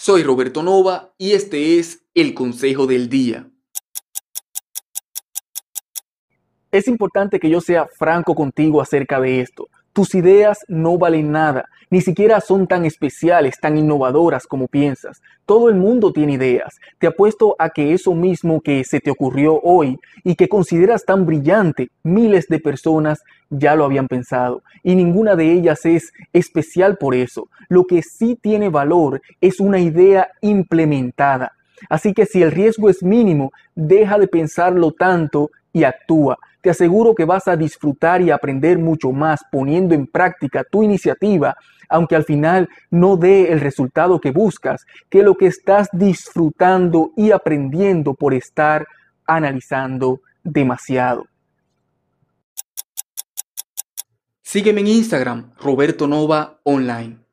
Soy Roberto Nova y este es el Consejo del Día. Es importante que yo sea franco contigo acerca de esto. Tus ideas no valen nada, ni siquiera son tan especiales, tan innovadoras como piensas. Todo el mundo tiene ideas. Te apuesto a que eso mismo que se te ocurrió hoy y que consideras tan brillante, miles de personas ya lo habían pensado y ninguna de ellas es especial por eso. Lo que sí tiene valor es una idea implementada. Así que si el riesgo es mínimo, deja de pensarlo tanto y actúa. Te aseguro que vas a disfrutar y aprender mucho más poniendo en práctica tu iniciativa, aunque al final no dé el resultado que buscas, que lo que estás disfrutando y aprendiendo por estar analizando demasiado. Sígueme en Instagram, Roberto Nova Online.